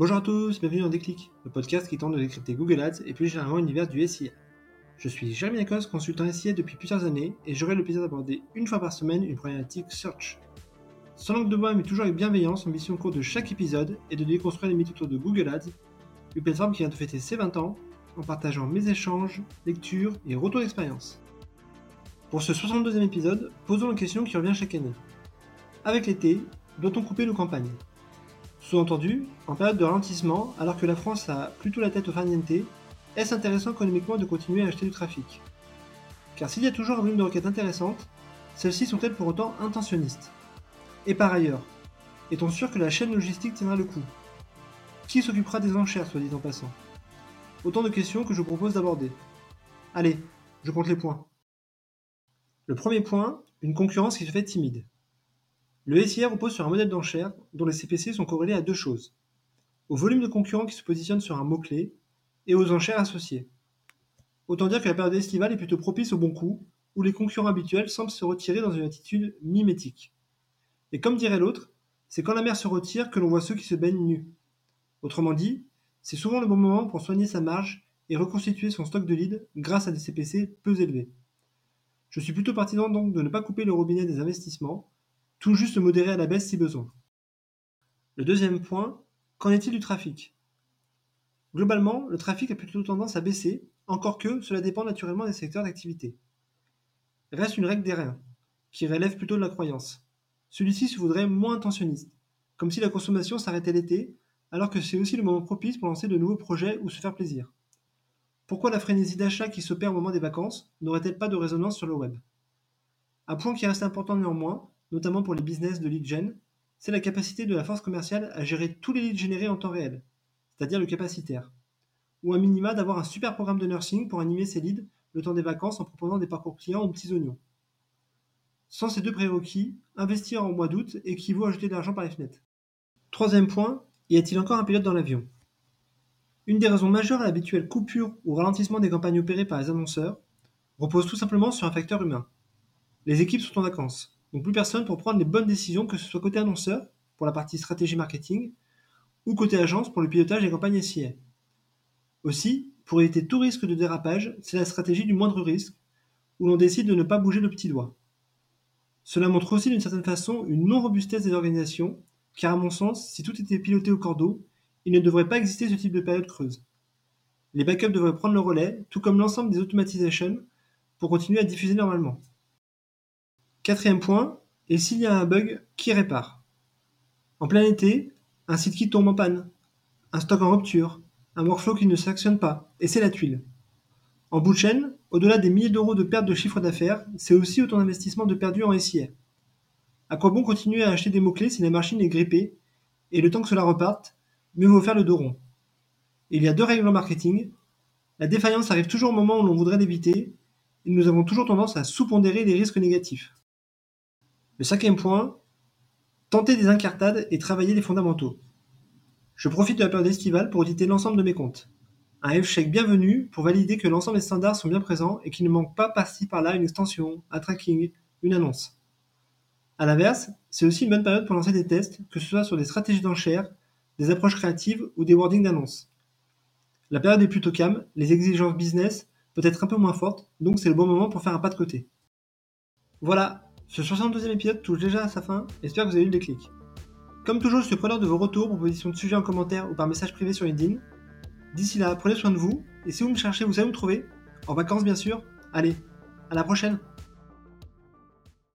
Bonjour à tous, bienvenue dans Déclic, le podcast qui tente de décrypter Google Ads et plus généralement l'univers du SIA. Je suis Jérémy Lacoste, consultant SIA depuis plusieurs années et j'aurai le plaisir d'aborder une fois par semaine une problématique search. Sans langue de bois mais toujours avec bienveillance, mission au cours de chaque épisode est de déconstruire les mythes autour de Google Ads, une plateforme qui vient de fêter ses 20 ans en partageant mes échanges, lectures et retours d'expérience. Pour ce 62e épisode, posons une question qui revient chaque année. Avec l'été, doit-on couper nos campagnes? Sous-entendu, en période de ralentissement, alors que la France a plutôt la tête au farniente, est-ce intéressant économiquement de continuer à acheter du trafic? Car s'il y a toujours un volume de requêtes intéressantes, celles-ci sont-elles pour autant intentionnistes? Et par ailleurs, est-on sûr que la chaîne logistique tiendra le coup? Qui s'occupera des enchères, soit dit en passant? Autant de questions que je vous propose d'aborder. Allez, je compte les points. Le premier point, une concurrence qui se fait timide. Le SIR repose sur un modèle d'enchère dont les CPC sont corrélés à deux choses. Au volume de concurrents qui se positionnent sur un mot-clé et aux enchères associées. Autant dire que la période estivale est plutôt propice au bon coup, où les concurrents habituels semblent se retirer dans une attitude mimétique. Et comme dirait l'autre, c'est quand la mer se retire que l'on voit ceux qui se baignent nus. Autrement dit, c'est souvent le bon moment pour soigner sa marge et reconstituer son stock de leads grâce à des CPC peu élevés. Je suis plutôt partisan donc de ne pas couper le robinet des investissements, tout juste modérer à la baisse si besoin. Le deuxième point, qu'en est-il du trafic? Globalement, le trafic a plutôt tendance à baisser, encore que cela dépend naturellement des secteurs d'activité. Reste une règle reins, qui relève plutôt de la croyance. Celui-ci se voudrait moins intentionniste, comme si la consommation s'arrêtait l'été, alors que c'est aussi le moment propice pour lancer de nouveaux projets ou se faire plaisir. Pourquoi la frénésie d'achat qui s'opère au moment des vacances n'aurait-elle pas de résonance sur le web? Un point qui reste important néanmoins, notamment pour les business de lead gen, c'est la capacité de la force commerciale à gérer tous les leads générés en temps réel, c'est-à-dire le capacitaire. Ou un minima d'avoir un super programme de nursing pour animer ses leads le temps des vacances en proposant des parcours clients aux petits oignons. Sans ces deux prérequis, investir en mois d'août équivaut à jeter de l'argent par les fenêtres. Troisième point, y a-t-il encore un pilote dans l'avion? Une des raisons majeures à l'habituelle coupure ou ralentissement des campagnes opérées par les annonceurs repose tout simplement sur un facteur humain. Les équipes sont en vacances, donc plus personne pour prendre les bonnes décisions, que ce soit côté annonceur, pour la partie stratégie marketing, ou côté agence pour le pilotage des campagnes SIA. Aussi, pour éviter tout risque de dérapage, c'est la stratégie du moindre risque, où l'on décide de ne pas bouger le petit doigt. Cela montre aussi d'une certaine façon une non-robustesse des organisations, car à mon sens, si tout était piloté au cordeau, il ne devrait pas exister ce type de période creuse. Les backups devraient prendre le relais, tout comme l'ensemble des automatisations, pour continuer à diffuser normalement. Quatrième point, et s'il y a un bug, qui répare? En plein été, un site qui tombe en panne, un stock en rupture, un workflow qui ne s'actionne pas, et c'est la tuile. En bout de chaîne, au-delà des milliers d'euros de perte de chiffre d'affaires, c'est aussi autant d'investissement de perdu en SIA. À quoi bon continuer à acheter des mots-clés si la machine est grippée, et le temps que cela reparte, mieux vaut faire le dos rond? Il y a deux règles en marketing. La défaillance arrive toujours au moment où l'on voudrait l'éviter, et nous avons toujours tendance à sous-pondérer les risques négatifs. Le cinquième point, tenter des incartades et travailler les fondamentaux. Je profite de la période estivale pour auditer l'ensemble de mes comptes. Un F-check bienvenu pour valider que l'ensemble des standards sont bien présents et qu'il ne manque pas par-ci par-là une extension, un tracking, une annonce. A l'inverse, c'est aussi une bonne période pour lancer des tests, que ce soit sur des stratégies d'enchères, des approches créatives ou des wordings d'annonce. La période est plutôt calme, les exigences business peut être un peu moins fortes, donc c'est le bon moment pour faire un pas de côté. Voilà, ce 62e épisode touche déjà à sa fin, j'espère que vous avez eu le déclic. Comme toujours, je suis preneur de vos retours, propositions de sujets en commentaire ou par message privé sur LinkedIn. D'ici là, prenez soin de vous, et si vous me cherchez, vous savez où me trouver En vacances bien sûr. Allez, à la prochaine